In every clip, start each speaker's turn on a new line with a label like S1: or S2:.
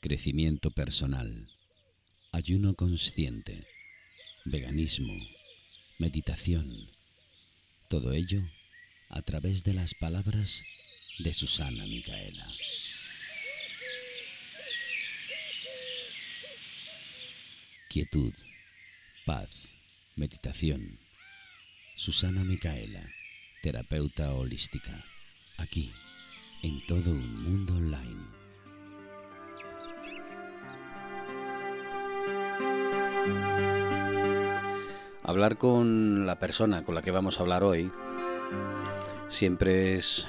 S1: crecimiento personal, ayuno consciente, veganismo, meditación, todo ello a través de las palabras de Susana Micaela. Quietud, paz, meditación. Susana Micaela, terapeuta holística, aquí, en todo un mundo online. Hablar con la persona con la que vamos a hablar hoy siempre es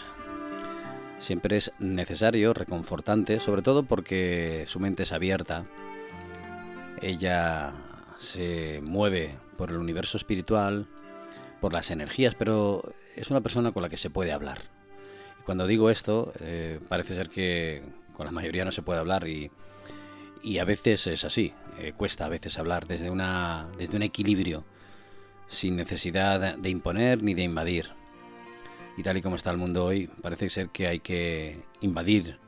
S1: siempre es necesario, reconfortante, sobre todo porque su mente es abierta. Ella se mueve por el universo espiritual, por las energías, pero es una persona con la que se puede hablar. Y cuando digo esto, eh, parece ser que con la mayoría no se puede hablar y, a veces es así, eh, cuesta a veces hablar desde, una, desde un equilibrio, sin necesidad de imponer ni de invadir. Y tal y como está el mundo hoy, parece ser que hay que invadir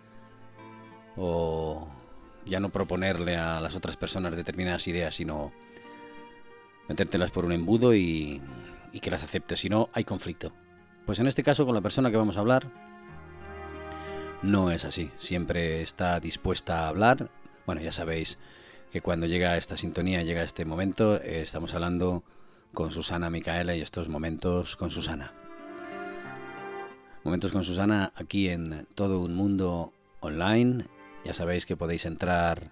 S1: o ya no proponerle a las otras personas determinadas ideas, sino metértelas por un embudo y, y que las acepte, si no hay conflicto. Pues en este caso con la persona que vamos a hablar no es así, siempre está dispuesta a hablar. Bueno, ya sabéis que cuando llega esta sintonía, llega este momento, eh, estamos hablando con Susana Micaela y estos momentos con Susana. Momentos con Susana aquí en todo un mundo online. Ya sabéis que podéis entrar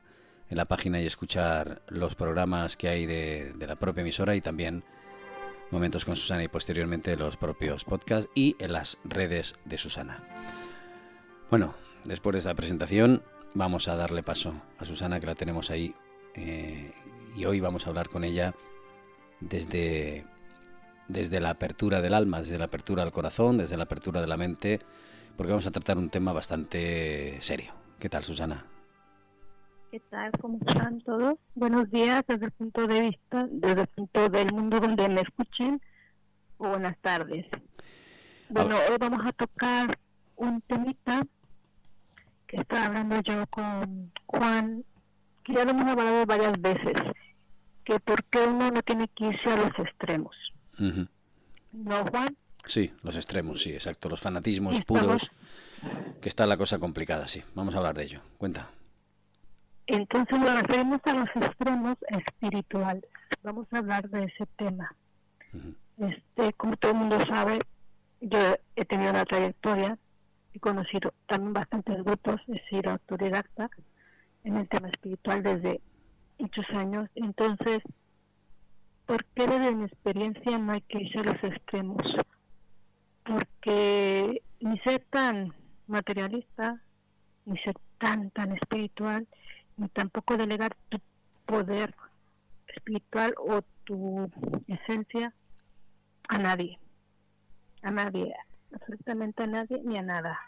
S1: en la página y escuchar los programas que hay de, la propia emisora y también Momentos con Susana y posteriormente los propios podcasts y en las redes de Susana. Bueno, después de esta presentación vamos a darle paso a Susana que la tenemos ahí eh, y hoy vamos a hablar con ella desde, desde la apertura del alma, desde la apertura del corazón, desde la apertura de la mente, porque vamos a tratar un tema bastante serio. ¿Qué tal, Susana?
S2: ¿Qué tal? ¿Cómo están todos? Buenos días desde el punto de vista, desde el punto del mundo donde me escuchen. O buenas tardes. Bueno, hoy vamos a tocar un temita que estaba hablando yo con Juan, que ya lo hemos hablado varias veces, que por qué uno no tiene que irse a los extremos. ¿No, Juan?
S1: Sí, los extremos, sí, exacto. Los fanatismos puros, que está la cosa complicada, sí. Vamos a hablar de ello. Cuenta.
S2: Entonces nos referimos a los extremos espirituales. Vamos a hablar de ese tema. Este, como todo el mundo sabe, yo he tenido una trayectoria, he conocido también bastantes grupos, he sido autodidacta en el tema espiritual desde muchos años. Entonces, ¿por qué desde mi experiencia no hay que irse a los extremos? Porque ni ser tan materialista, ni ser tan, tan espiritual, ni tampoco delegar tu poder espiritual o tu esencia a nadie, a nadie, absolutamente a nadie ni a nada.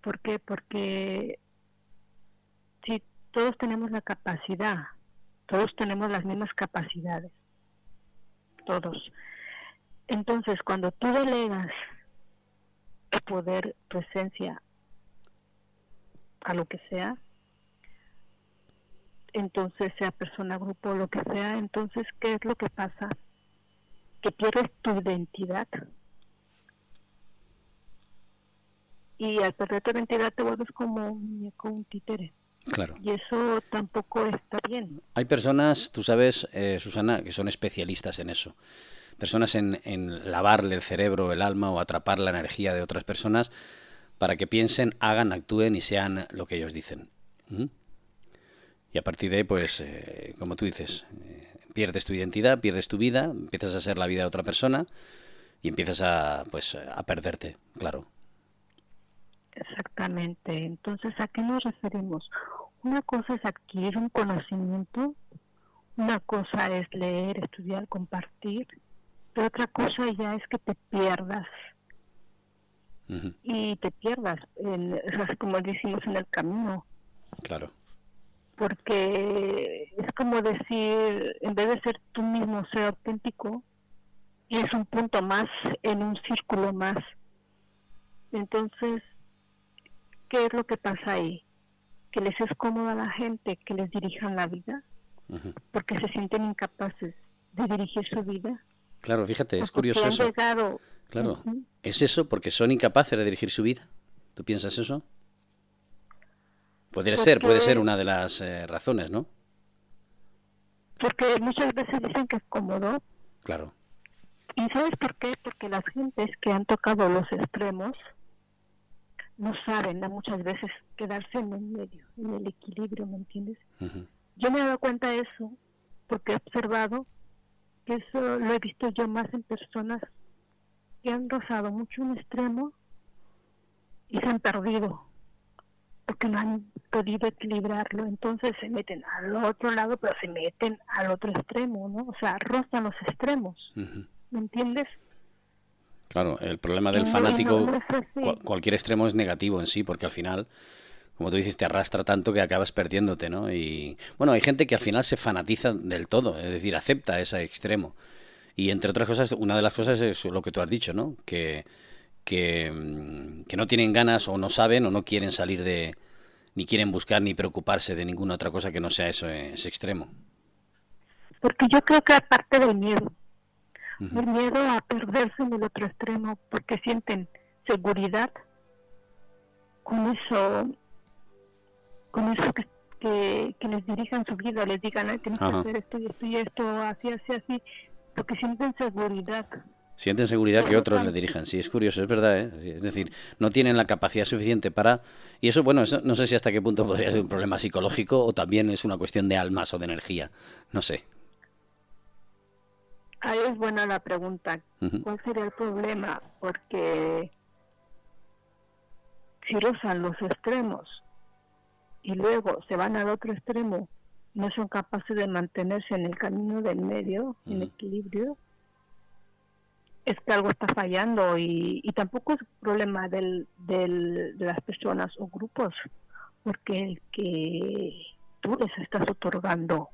S2: ¿Por qué? Porque todos tenemos la capacidad, todos tenemos las mismas capacidades, todos. Entonces, cuando tú delegas tu poder, tu esencia a lo que sea, entonces sea persona, grupo, lo que sea, entonces, ¿qué es lo que pasa? Que pierdes tu identidad. Y al perder tu identidad te vuelves como un un títere.
S1: Claro.
S2: Y eso tampoco está bien.
S1: Hay personas, tú sabes, eh, Susana, que son especialistas en eso. Personas en, en, lavarle el cerebro, el alma o atrapar la energía de otras personas para que piensen, hagan, actúen y sean lo que ellos dicen. ¿Mm? Y a partir de ahí, pues, eh, como tú dices, eh, pierdes tu identidad, pierdes tu vida, empiezas a ser la vida de otra persona y empiezas a, pues, a perderte, claro.
S2: Exactamente. Entonces, ¿a qué nos referimos? Una cosa es adquirir un conocimiento, una cosa es leer, estudiar, compartir, pero otra cosa ya es que te pierdas. Y te pierdas, en, como decimos, en el camino.
S1: Claro
S2: porque es como decir, en vez de ser tú mismo, ser auténtico, y es un punto más en un círculo más. Entonces, ¿qué es lo que pasa ahí? que les es cómodo a la gente que les dirijan la vida, porque se sienten incapaces de dirigir su vida.
S1: Claro, fíjate, es curioso eso. claro, ¿es eso porque son incapaces de dirigir su vida? ¿Tú piensas eso? Podría ser, puede ser una de las eh, razones, ¿no?
S2: Porque muchas veces dicen que es cómodo.
S1: Claro.
S2: ¿Y sabes por qué? Porque las gentes que han tocado los extremos no saben muchas veces quedarse en el medio, en el equilibrio, ¿me entiendes? Yo me he dado cuenta de eso porque he observado que eso lo he visto yo más en personas que han rozado mucho un extremo y se han perdido porque no han podido equilibrarlo, entonces se meten al otro lado, pero se meten al otro extremo, ¿no? O sea, rozan los extremos, ¿me entiendes?
S1: Claro, el problema del fanático, cualquier extremo es negativo en sí, porque al final, como tú dices, te arrastra tanto que acabas perdiéndote, ¿no? Y bueno, hay gente que al final se fanatiza del todo, es decir, acepta ese extremo. Y entre otras cosas, una de las cosas es lo que tú has dicho, ¿no? Que, que, mm, que no tienen ganas o no saben o no quieren salir de, ni quieren buscar ni preocuparse de ninguna otra cosa que no sea eso, ese extremo.
S2: Porque yo creo que aparte del miedo, el miedo a perderse en el otro extremo porque sienten seguridad con eso con eso que, que, les dirijan su vida, les digan, Ay, tienes que hacer esto y esto y esto, así, así, así, porque sienten seguridad.
S1: Sienten seguridad que otros le dirijan. Sí, es curioso, es verdad. ¿eh? Es decir, no tienen la capacidad suficiente para... Y eso, bueno, no sé si hasta qué punto podría ser un problema psicológico o también es una cuestión de almas o de energía. No sé.
S2: Ahí es buena la pregunta. ¿Cuál sería el problema? Porque si rozan los extremos y luego se van al otro extremo, no son capaces de mantenerse en el camino del medio, en equilibrio, es que algo está fallando y, y tampoco es problema del, del, de las personas o grupos, porque el que tú les estás otorgando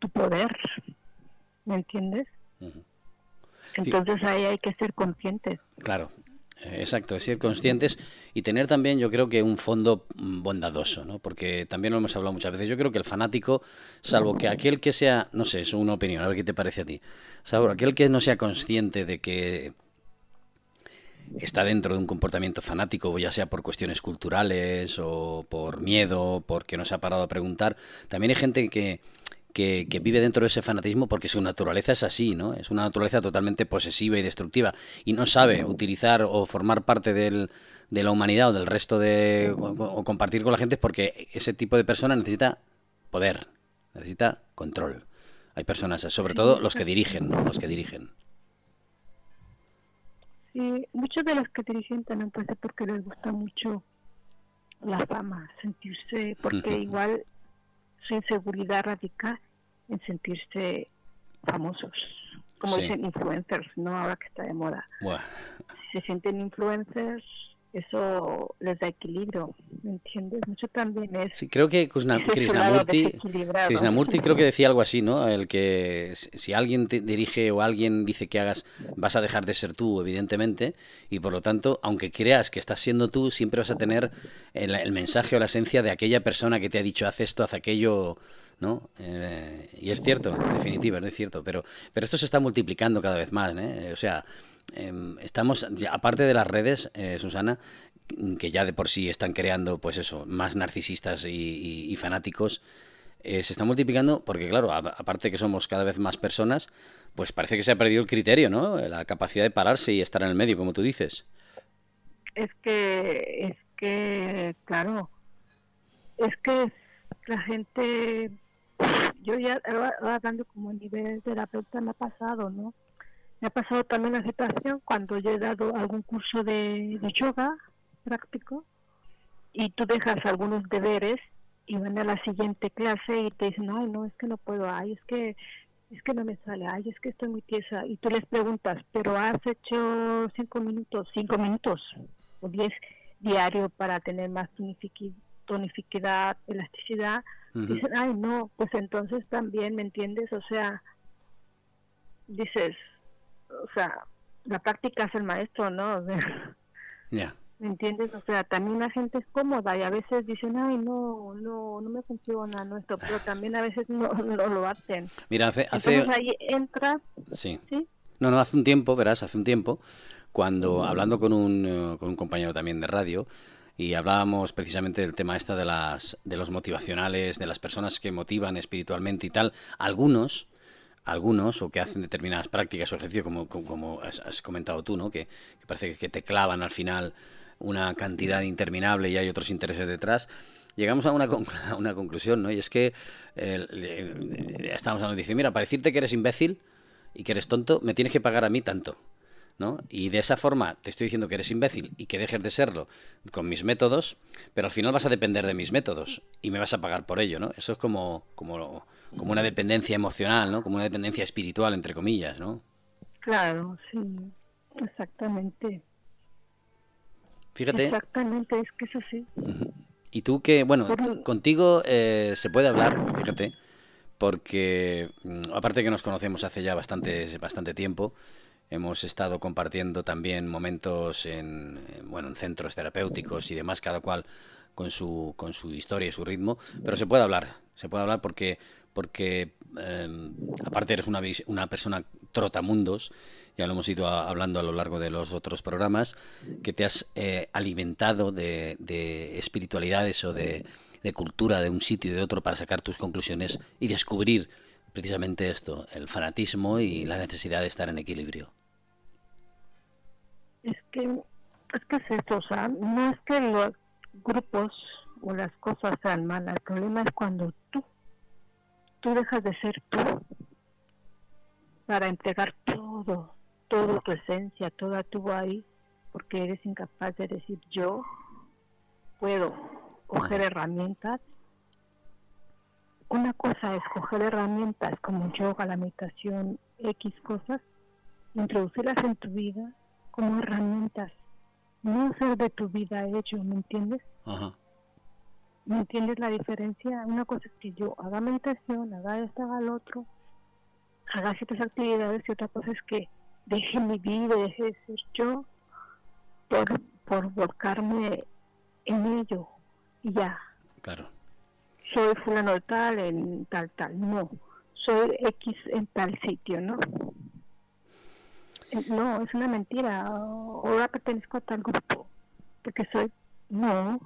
S2: tu poder ¿me entiendes? Entonces ahí hay que ser conscientes.
S1: Claro, eh, Exacto, ser conscientes y tener también, yo creo que un fondo bondadoso, ¿no? Porque también lo hemos hablado muchas veces. Yo creo que el fanático, salvo que aquel que sea, no sé, es una opinión, a ver qué te parece a ti, salvo aquel que no sea consciente de que está dentro de un comportamiento fanático, ya sea por cuestiones culturales o por miedo, porque no se ha parado a preguntar, también hay gente que que, vive dentro de ese fanatismo porque su naturaleza es así, ¿no? Es una naturaleza totalmente posesiva y destructiva y no sabe utilizar o formar parte del, de la humanidad o del resto de... O, compartir con la gente porque ese tipo de persona necesita poder, necesita control. Hay personas, sobre todo los que dirigen, los que dirigen.
S2: Sí, muchos de los que dirigen también puede ser porque les gusta mucho la fama, sentirse, porque igual su inseguridad radica en sentirse famosos, como dicen influencers, ¿no? Ahora que está de moda. Se sienten influencers, eso les da equilibrio, ¿me entiendes? Mucho también es...
S1: Sí, creo que Krishnamurti, Krishnamurti creo que decía algo así, ¿no? El que si alguien te dirige o alguien dice que hagas, vas a dejar de ser tú, evidentemente, y por lo tanto, aunque creas que estás siendo tú, siempre vas a tener el, el mensaje o la esencia de aquella persona que te ha dicho, haz esto, haz aquello ¿no? Eh, y es cierto, en definitiva, es cierto, pero, pero esto se está multiplicando cada vez más, ¿eh? O sea, estamos, aparte de las redes, eh, Susana, que ya de por sí están creando, pues eso, más narcisistas y, fanáticos, se está multiplicando porque, claro, aparte que somos cada vez más personas, pues parece que se ha perdido el criterio, ¿no? La capacidad de pararse y estar en el medio, como tú dices.
S2: Es que, es que, claro, es que la gente yo ya hablando como a nivel terapeuta me ha pasado, ¿no? Me ha pasado también la situación cuando yo he dado algún curso de, yoga práctico y tú dejas algunos deberes y van a la siguiente clase y te dicen, ay, no, es que no puedo, ay, es que es que no me sale, ay, es que estoy muy tiesa. Y tú les preguntas, pero has hecho cinco minutos, cinco minutos o diez diario para tener más tonificidad, elasticidad dicen, ay, no, pues entonces también, ¿me entiendes? O sea, dices, o sea, la práctica es el maestro, ¿no?
S1: Ya.
S2: ¿Me entiendes? O sea, también la gente es cómoda y a veces dicen, ay, no, no, no me funciona nuestro, pero también a veces no, lo hacen.
S1: Mira, hace... hace...
S2: Entonces ahí entra...
S1: Sí. ¿sí? No, no, hace un tiempo, verás, hace un tiempo, cuando hablando con un, eh, con un compañero también de radio, y hablábamos precisamente del tema esta de las de los motivacionales, de las personas que motivan espiritualmente y tal, algunos algunos o que hacen determinadas prácticas o ejercicios como, como, has, comentado tú, ¿no? Que, parece que te clavan al final una cantidad interminable y hay otros intereses detrás, llegamos a una, una conclusión, ¿no? Y es que estamos hablando, dice, mira, para decirte que eres imbécil y que eres tonto, me tienes que pagar a mí tanto. ¿No? Y de esa forma te estoy diciendo que eres imbécil y que dejes de serlo con mis métodos, pero al final vas a depender de mis métodos y me vas a pagar por ello, ¿no? Eso es como, como, como una dependencia emocional, ¿no? Como una dependencia espiritual, entre comillas, ¿no?
S2: Claro, sí, exactamente.
S1: Fíjate.
S2: Exactamente, es que es así.
S1: Y tú que, bueno, contigo eh, se puede hablar, fíjate, porque mm, aparte que nos conocemos hace ya bastante, bastante tiempo, hemos estado compartiendo también momentos en, bueno, en centros terapéuticos y demás, cada cual con su, con su historia y su ritmo, pero se puede hablar, se puede hablar porque, porque em, aparte eres una, una persona trotamundos, ya lo hemos ido hablando a lo largo de los otros programas, que te has eh, alimentado de, espiritualidades o de, de, cultura de un sitio y de otro para sacar tus conclusiones y descubrir precisamente esto, el fanatismo y la necesidad de estar en equilibrio.
S2: Es que es que es esto, o sea, no es que los grupos o las cosas sean malas, el problema es cuando tú, tú dejas de ser tú para entregar todo, toda tu esencia, toda tu ahí, porque eres incapaz de decir yo puedo coger herramientas. Una cosa es coger herramientas como yoga, la meditación, X cosas, introducirlas en tu vida como herramientas, no hacer de tu vida hecho, ¿me entiendes? ¿Me entiendes la diferencia? Una cosa es que yo haga meditación, haga esto, haga el otro, haga ciertas actividades y otra cosa es que deje mi vida, deje de ser yo por, por volcarme en ello y ya.
S1: Claro.
S2: Soy fulano tal en tal, tal. No, soy X en tal sitio, ¿no? No, es una mentira. Ahora pertenezco a tal grupo porque soy. No,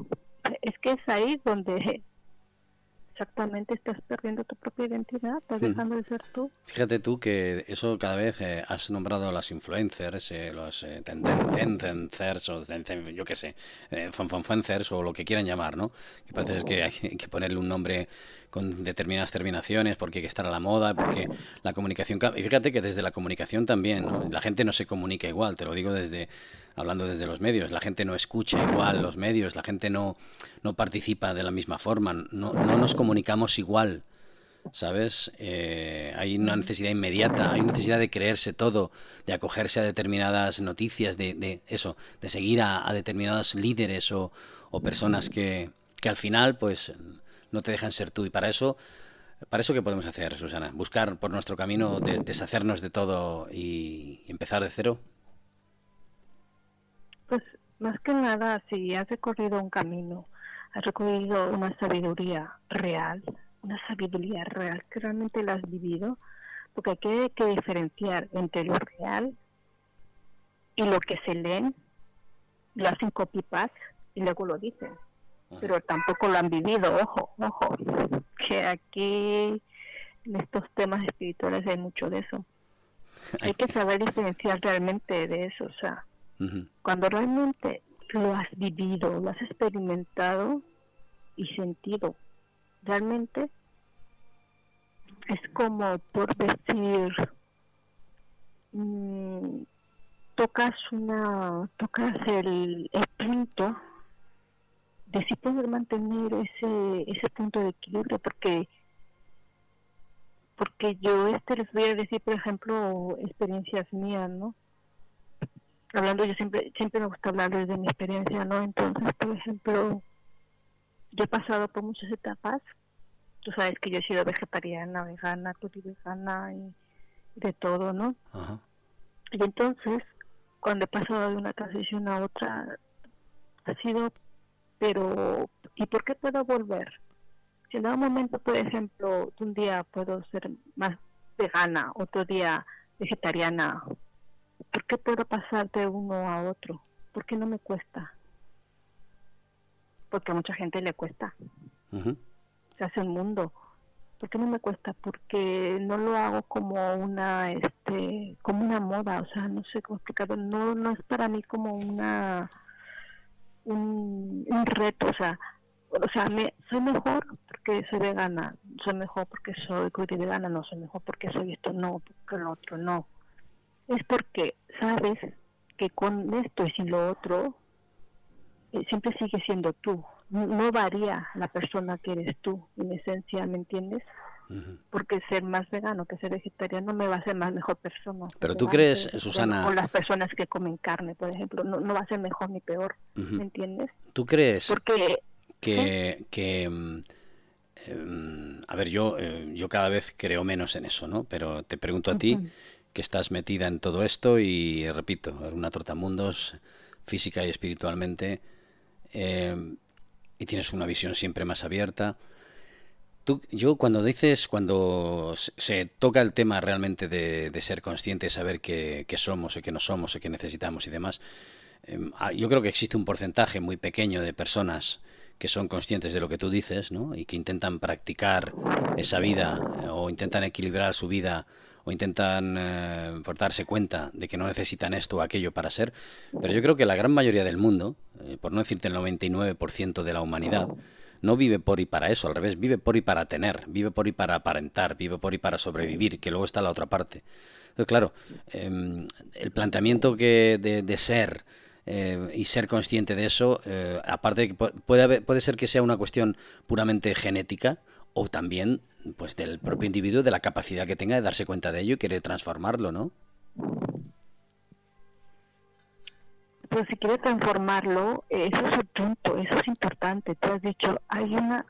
S2: es que es ahí donde exactamente estás perdiendo tu propia identidad, estás dejando de ser tú.
S1: Fíjate tú que eso cada vez eh, has nombrado a las influencers, eh, los eh, tendencers, o yo qué sé, eh, o lo que quieran llamar, ¿no? Que parece que hay que ponerle un nombre con determinadas terminaciones porque hay que estar a la moda, porque la comunicación... Y fíjate que desde la comunicación también, la gente no se comunica igual, te lo digo desde hablando desde los medios, la gente no escucha igual los medios, la gente no, no participa de la misma forma, no, no nos comunicamos igual. ¿Sabes? Eh, hay una necesidad inmediata, hay necesidad de creerse todo, de acogerse a determinadas noticias, de, de eso, de seguir a, determinados líderes o, o personas que, que al final, pues, no te dejan ser tú. Y para eso, para eso qué podemos hacer, Susana, buscar por nuestro camino, deshacernos de todo y empezar de cero.
S2: Pues más que nada, si has recorrido un camino, has recorrido una sabiduría real, una sabiduría real que realmente la has vivido, porque hay que, diferenciar entre lo real y lo que se leen, lo hacen copy-paste y luego lo dicen pero tampoco lo han vivido, ojo, ojo, que aquí en estos temas espirituales hay mucho de eso. Hay que saber diferenciar realmente de eso, o sea, cuando realmente lo has vivido, lo has experimentado y sentido, realmente es como por decir, mm, tocas una, tocas el, el punto de si poder mantener ese ese punto de equilibrio porque porque yo este les voy a decir por ejemplo experiencias mías no hablando yo siempre siempre me gusta hablar de mi experiencia no entonces por ejemplo yo he pasado por muchas etapas. Tú sabes que yo he sido vegetariana vegana vegana y de todo no y entonces cuando he pasado de una transición a otra ha sido, pero ¿y por qué puedo volver? Si en algún momento, por ejemplo, un día puedo ser más vegana, otro día vegetariana, ¿por qué puedo pasar de uno a otro? ¿Por qué no me cuesta? Porque a mucha gente le cuesta. Se hace un mundo. ¿Por qué no me cuesta? Porque no lo hago como una, este, como una moda, o sea, no sé cómo explicarlo. No, no es para mí como una, un, un reto, o sea, o sea, me, soy mejor porque soy vegana, soy mejor porque soy vegana, no soy mejor porque soy esto, no, porque lo otro, no. Es porque sabes que con esto y sin lo otro, eh, siempre sigue siendo tú. No, varía la persona que eres tú, en esencia, ¿me entiendes? Porque ser más vegano que ser vegetariano me va a hacer más mejor persona.
S1: Pero tú crees, Susana...
S2: O las personas que comen carne, por ejemplo, no, no va a ser mejor ni peor, ¿me entiendes?
S1: ¿Tú crees?
S2: Porque
S1: que, que mm, em, a ver, yo, eh, yo cada vez creo menos en eso, ¿no? Pero te pregunto a ti, que estás metida en todo esto y, repito, una trotamundos física y espiritualmente, em, y tienes una visión siempre más abierta. Tú, yo cuando dices, cuando se toca el tema realmente de, ser consciente, saber qué, somos y qué no somos y qué necesitamos y demás, em, ah, yo creo que existe un porcentaje muy pequeño de personas que son conscientes de lo que tú dices, ¿no? Y que intentan practicar esa vida eh, o intentan equilibrar su vida o intentan eh, darse cuenta de que no necesitan esto o aquello para ser. Pero yo creo que la gran mayoría del mundo, eh, por no decirte el 99% de la humanidad, no vive por y para eso, al revés, vive por y para tener, vive por y para aparentar, vive por y para sobrevivir, que luego está la otra parte. Entonces, claro, em, el planteamiento que de ser eh, y ser consciente de eso, eh, aparte de que puede, puede ser que sea una cuestión puramente genética o también pues del propio individuo, de la capacidad que tenga de darse cuenta de ello y querer transformarlo, ¿no?
S2: Pues si quiere transformarlo, eso es el punto, eso es importante. Tú has dicho, hay una,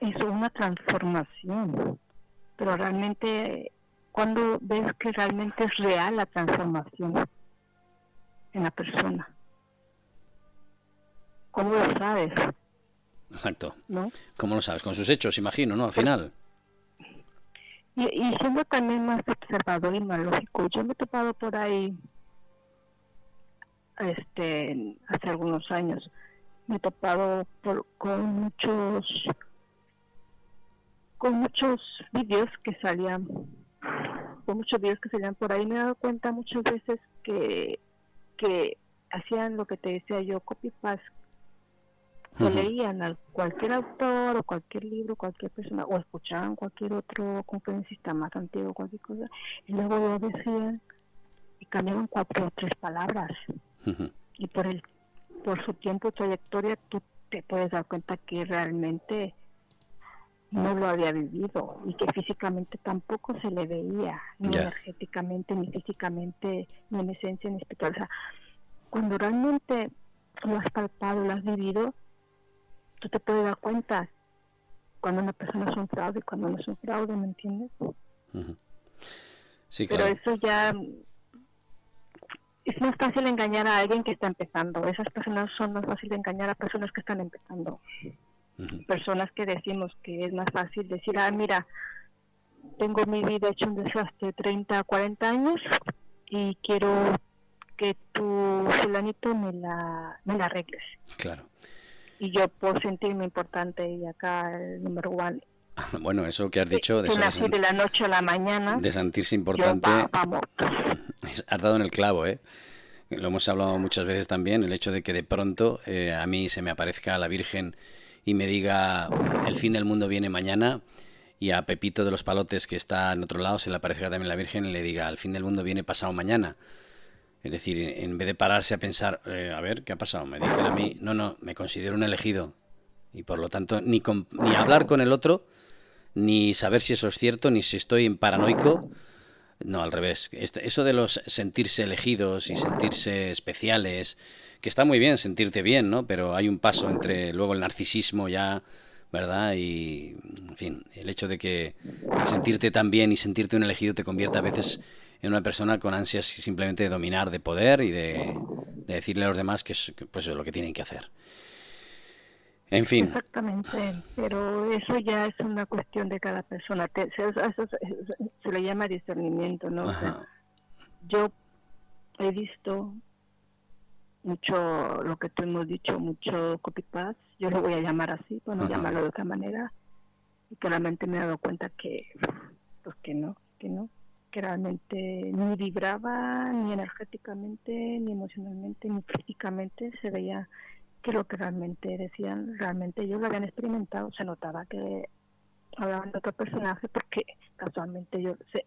S2: es una transformación, pero realmente, cuando ves que realmente es real la transformación? en la persona. ¿Cómo lo sabes?
S1: Exacto. ¿No? ¿Cómo lo sabes? Con sus hechos, imagino, ¿no? Al final.
S2: Y, y siendo también más observador y más lógico, yo me he topado por ahí, este, hace algunos años, me he topado con muchos, con muchos vídeos que salían, con muchos vídeos que salían por ahí, me he dado cuenta muchas veces que que hacían lo que te decía yo, copy-paste, o leían a cualquier autor o cualquier libro, cualquier persona, o escuchaban cualquier otro conferencista más antiguo, cualquier cosa, y luego lo decían y cambiaban cuatro o tres palabras. Y por el por su tiempo, trayectoria, tú te puedes dar cuenta que realmente no lo había vivido y que físicamente tampoco se le veía, ni energéticamente, ni físicamente, ni en esencia, ni espiritual. O sea, cuando realmente lo has palpado, lo has vivido, tú te puedes dar cuenta cuando una persona es un fraude y cuando no es un fraude, ¿me entiendes?
S1: Sí,
S2: Pero eso ya es más fácil engañar a alguien que está empezando. Esas personas son más fáciles de engañar a personas que están empezando personas que decimos que es más fácil decir, ah, mira, tengo mi vida hecho un desastre 30, 40 años y quiero que tu fulanito me la, me la arregles.
S1: Claro.
S2: Y yo puedo sentirme importante y acá el número uno.
S1: Bueno, eso que has dicho
S2: de, de la noche a la mañana.
S1: De sentirse importante. Has dado en el clavo, ¿eh? Lo hemos hablado muchas veces también, el hecho de que de pronto eh, a mí se me aparezca la Virgen y me diga el fin del mundo viene mañana y a Pepito de los Palotes que está en otro lado se le aparezca también la Virgen y le diga el fin del mundo viene pasado mañana. Es decir, en vez de pararse a pensar, eh, a ver, ¿qué ha pasado? Me dicen a mí, no, no, me considero un elegido. Y por lo tanto, ni, ni hablar con el otro, ni saber si eso es cierto, ni si estoy en paranoico. No, al revés. Este, eso de los sentirse elegidos y sentirse especiales, que está muy bien sentirte bien, ¿no? Pero hay un paso entre luego el narcisismo ya, ¿verdad? Y, en fin, el hecho de que sentirte tan bien y sentirte un elegido te convierte a veces en una persona con ansias simplemente de dominar, de poder y de, de decirle a los demás que es pues, lo que tienen que hacer. En fin.
S2: Exactamente, pero eso ya es una cuestión de cada persona. Se le llama discernimiento, ¿no? yo he visto mucho lo que tú hemos dicho, mucho copy-paste, yo lo voy a llamar así, para no llamarlo de otra manera, y claramente me he dado cuenta que, pues que no, que no, que realmente ni vibraba, ni energéticamente, ni emocionalmente, ni físicamente se veía que lo que realmente decían, realmente ellos lo habían experimentado, se notaba que hablaban de otro personaje porque casualmente yo se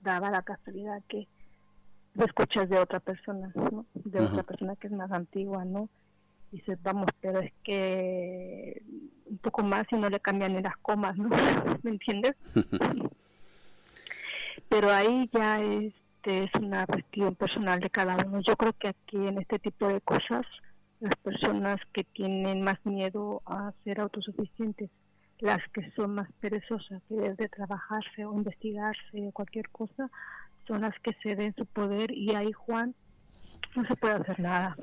S2: daba la casualidad que lo escuchas de otra persona, ¿no? De otra persona que es más antigua, ¿no? Y dices, vamos, pero es que un poco más y no le cambian ni las comas, ¿no? ¿Me entiendes? pero ahí ya este es una cuestión personal de cada uno. Yo creo que aquí en este tipo de cosas las personas que tienen más miedo a ser autosuficientes, las que son más perezosas, que desde trabajarse o investigarse o cualquier cosa, son las que ceden su poder y ahí Juan no se puede hacer nada.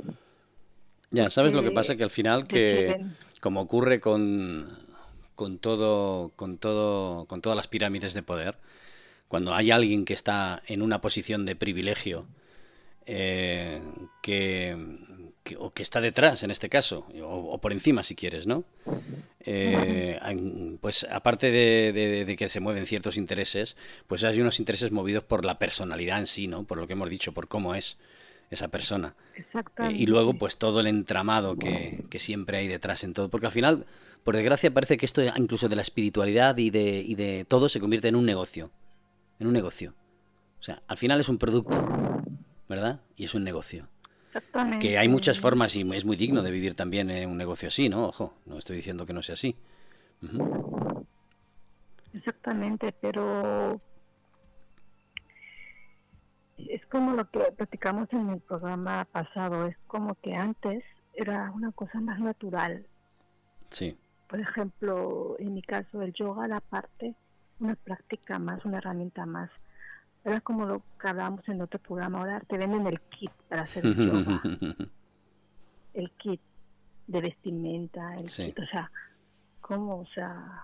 S1: Ya, ¿sabes lo que pasa? Que al final que, como ocurre con, con todo, con todo, con todas las pirámides de poder, cuando hay alguien que está en una posición de privilegio, eh, que, o que está detrás en este caso, o, por encima si quieres, ¿no? Eh, pues aparte de, que se mueven ciertos intereses, pues hay unos intereses movidos por la personalidad en sí, ¿no? Por lo que hemos dicho, por cómo es esa persona. Eh, y luego pues todo el entramado que, que, siempre hay detrás en todo, porque al final, por desgracia, parece que esto incluso de la espiritualidad y de, y de todo se convierte en un negocio, en un negocio. O sea, al final es un producto, ¿verdad? Y es un negocio. Que hay muchas formas y es muy digno de vivir también en un negocio así, ¿no? Ojo, no estoy diciendo que no sea así.
S2: Exactamente, pero es como lo que platicamos en el programa pasado, es como que antes era una cosa más natural.
S1: Sí.
S2: Por ejemplo, en mi caso, el yoga, la parte, una práctica más, una herramienta más era como lo que hablábamos en otro programa, ahora te venden el kit para hacer yoga. el kit de vestimenta, el kit, o sea, ¿cómo? O sea,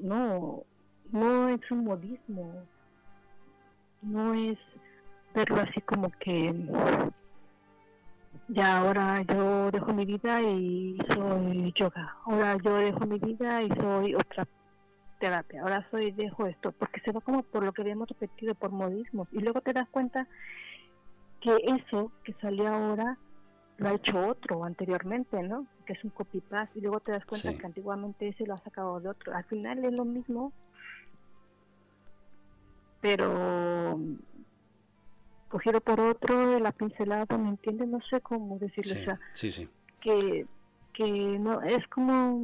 S2: no, no es un modismo, no es verlo así como que ya ahora yo dejo mi vida y soy yoga, ahora yo dejo mi vida y soy otra terapia, ahora soy, dejo esto, porque se va como por lo que habíamos repetido, por modismos, y luego te das cuenta que eso que salió ahora lo ha hecho otro anteriormente, ¿no? Que es un copy-paste, y luego te das cuenta que antiguamente ese lo ha sacado de otro. Al final es lo mismo, pero cogido por otro, la pincelada, ¿me entiendes? No sé cómo decirlo, o sea, que, que no, es como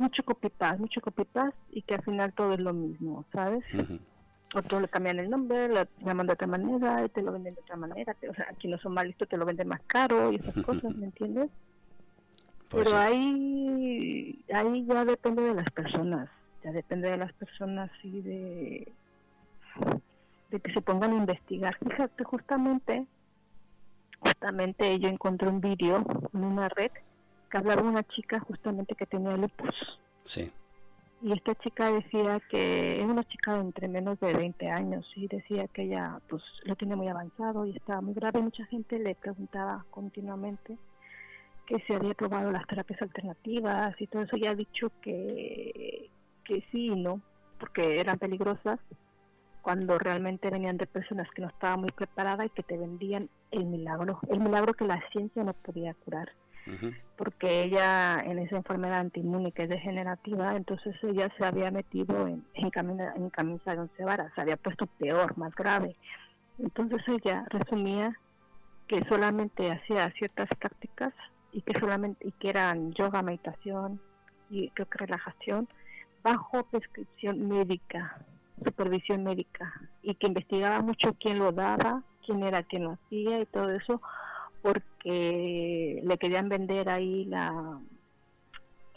S2: mucho copy-paste, mucho copy-paste y que al final todo es lo mismo, ¿sabes? Otros le cambian el nombre, lo llaman de otra manera, y te lo venden de otra manera. o sea, aquí no son más listos, te lo venden más caro y esas cosas, ¿me entiendes? Pues Pero ahí, ahí ya depende de las personas, ya depende de las personas y de, de que se pongan a investigar. Fíjate, justamente, justamente yo encontré un vídeo en una red que hablaba una chica justamente que tenía lupus.
S1: Sí.
S2: Y esta chica decía que es una chica de entre menos de 20 años y decía que ella pues lo tiene muy avanzado y estaba muy grave. Mucha gente le preguntaba continuamente que se había probado las terapias alternativas y todo eso. Y ha dicho que, que sí y no, porque eran peligrosas cuando realmente venían de personas que no estaban muy preparadas y que te vendían el milagro, el milagro que la ciencia no podía curar porque ella en esa enfermedad antiinmune que es degenerativa, entonces ella se había metido en, en, camisa, en camisa de once varas, se había puesto peor, más grave. Entonces ella resumía que solamente hacía ciertas prácticas y que solamente y que eran yoga, meditación y creo que relajación bajo prescripción médica, supervisión médica y que investigaba mucho quién lo daba, quién era quien lo hacía y todo eso porque le querían vender ahí la,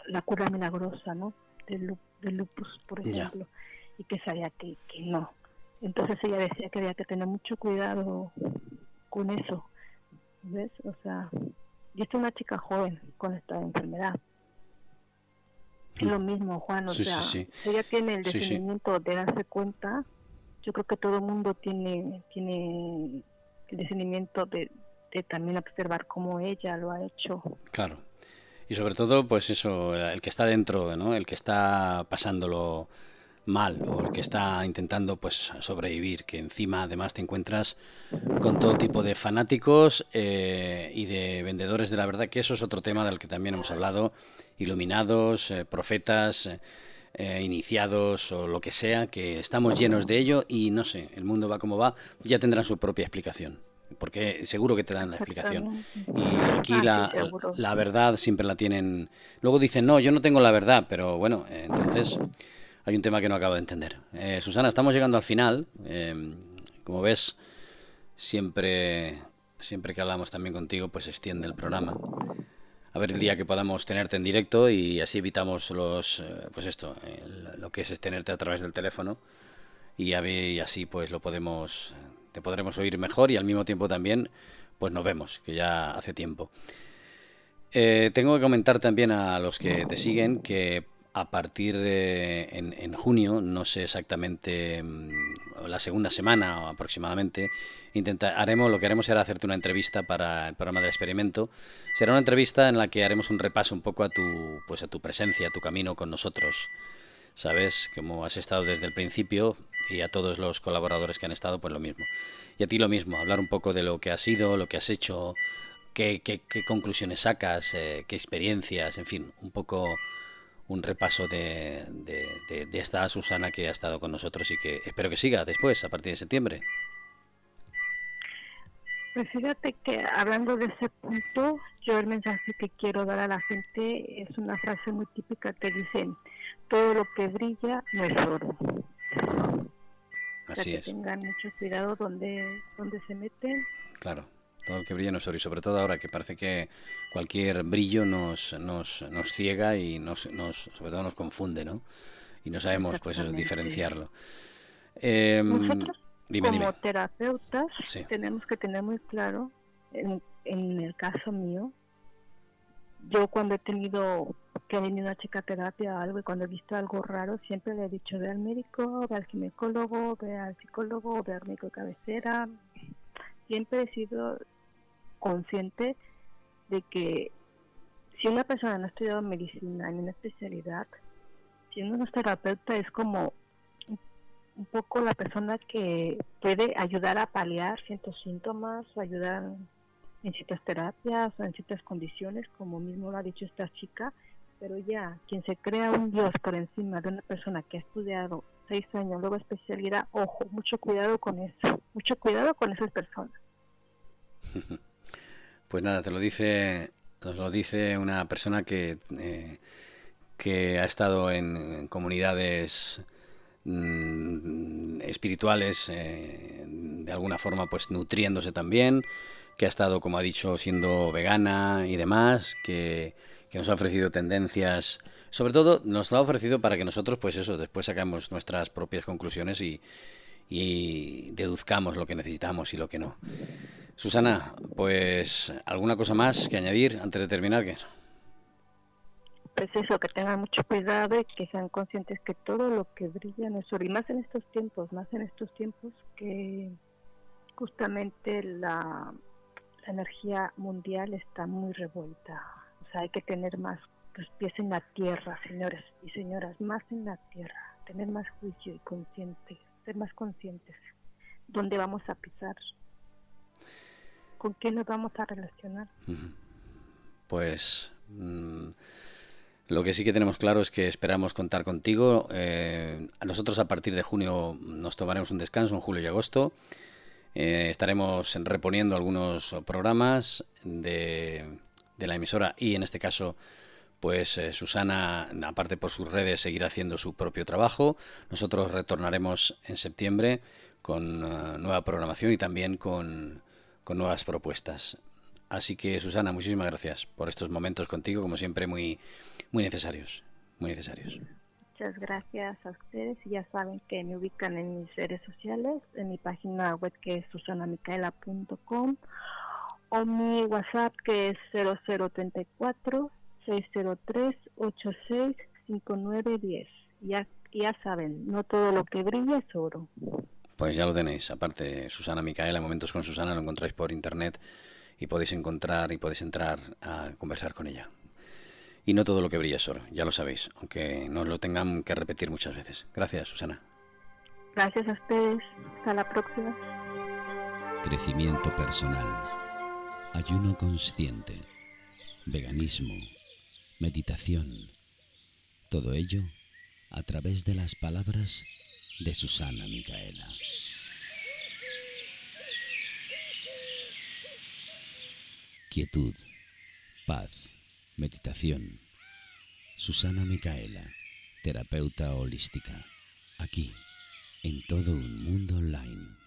S2: la cura milagrosa, ¿no? Del, lupus, por ejemplo, y que sabía que, que no. Entonces ella decía que había que tener mucho cuidado con eso, ¿ves? O sea, yo soy una chica joven con esta enfermedad. Es lo mismo, Juan, o sea, ella tiene el discernimiento de darse cuenta. Yo creo que todo el mundo tiene, tiene el discernimiento de, también observar cómo ella lo ha hecho.
S1: Claro. Y sobre todo, pues eso, el que está dentro, ¿no? El que está pasándolo mal o el que está intentando pues sobrevivir, que encima además te encuentras con todo tipo de fanáticos eh, y de vendedores de la verdad, que eso es otro tema del que también hemos hablado, iluminados, eh, profetas, eh, iniciados o lo que sea, que estamos llenos de ello y no sé, el mundo va como va, ya tendrán su propia explicación porque seguro que te dan la explicación. Y aquí la, la, verdad siempre la tienen. Luego dicen, no, yo no tengo la verdad, pero bueno, entonces hay un tema que no acabo de entender. Eh, Susana, estamos llegando al final. Em, como ves, siempre, siempre que hablamos también contigo, pues extiende el programa. A ver el día que podamos tenerte en directo y así evitamos los, eh, pues esto, lo que es tenerte a través del teléfono y, y así pues lo podemos, te podremos oír mejor y al mismo tiempo también pues nos vemos, que ya hace tiempo. Eh, tengo que comentar también a los que te siguen que a partir de en, junio, no sé exactamente mm, la segunda semana aproximadamente, haremos lo que haremos será hacerte una entrevista para el programa del experimento. Será una entrevista en la que haremos un repaso un poco a tu pues a tu presencia, a tu camino con nosotros. Sabes cómo has estado desde el principio y a todos los colaboradores que han estado pues lo mismo. Y a ti lo mismo, hablar un poco de lo que has sido, lo que has hecho, qué, qué, conclusiones sacas, eh, qué experiencias, en fin, un poco un repaso de, de, esta Susana que ha estado con nosotros y que espero que siga después, a partir de septiembre.
S2: Pues fíjate que hablando de ese punto, yo el mensaje que quiero dar a la gente es una frase muy típica que dicen, todo lo que brilla no es oro.
S1: Así es.
S2: Que tengan mucho cuidado donde, donde se meten.
S1: Claro todo lo que brilla nos oro y sobre todo ahora que parece que cualquier brillo nos, nos, nos ciega y nos, nos, sobre todo nos confunde, ¿no? Y no sabemos pues eso, diferenciarlo.
S2: Em, Nosotros como terapeutas tenemos que tener muy claro, en, en el caso mío, yo cuando he tenido que ha venido una chica terapia o algo y cuando he visto algo raro siempre le he dicho ve al médico, ve al ginecólogo, ve al psicólogo, ve al médico de cabecera. Siempre he sido consciente de que si una persona no ha estudiado medicina en una especialidad, si uno es terapeuta es como un poco la persona que puede ayudar a paliar ciertos síntomas o ayudar en ciertas terapias o en ciertas condiciones, como mismo lo ha dicho esta chica, pero ya quien se crea un Dios por encima de una persona que ha estudiado seis años, luego especialidad, ojo, mucho cuidado con eso, mucho cuidado con esas personas.
S1: Pues nada, te lo dice, nos lo dice una persona que, eh, que ha estado en, comunidades mm, espirituales, eh, de alguna forma, pues nutriéndose también, que ha estado, como ha dicho, siendo vegana y demás, que, que nos ha ofrecido tendencias sobre todo nos lo ha ofrecido para que nosotros, pues eso, después sacamos nuestras propias conclusiones y, deduzcamos lo que necesitamos y lo que no. Susana, pues alguna cosa más que añadir antes de terminar. ¿qué?
S2: Pues eso, que tengan mucho cuidado y que sean conscientes que todo lo que brilla no es oro. Y más en estos tiempos, más en estos tiempos que justamente la, la energía mundial está muy revuelta. O sea, hay que tener más los pies en la tierra, señores y señoras, más en la tierra, tener más juicio y conscientes, ser más conscientes dónde vamos a pisar con quién nos vamos a relacionar.
S1: Pues mm, lo que sí que tenemos claro es que esperamos contar contigo. Eh, nosotros a partir de junio nos tomaremos un descanso en julio y agosto. Eh, estaremos reponiendo algunos programas de, la emisora y en este caso pues eh, Susana, aparte por sus redes, seguirá haciendo su propio trabajo. Nosotros retornaremos en septiembre con nueva programación y también con con nuevas propuestas. Así que Susana, muchísimas gracias por estos momentos contigo, como siempre, muy, muy necesarios, muy necesarios.
S2: Muchas gracias a ustedes y ya saben que me ubican en mis redes sociales, en mi página web que es susanamicaela.com o mi WhatsApp que es 0034 603 86 5910. Ya, ya saben, no todo lo que brilla es oro.
S1: Pues ya lo tenéis. Aparte, Susana Micaela, Momentos con Susana, lo encontráis por internet y podéis encontrar y podéis entrar a conversar con ella. Y no todo lo que brilla es oro, ya lo sabéis, aunque no lo tengan que repetir muchas veces. Gracias, Susana.
S2: Gracias a ustedes. Hasta la próxima.
S3: Crecimiento personal. Ayuno consciente. Veganismo. Meditación. Todo ello a través de las palabras de Susana Micaela. Quietud, paz, meditación. Susana Micaela, terapeuta holística, aquí, en todo un mundo online.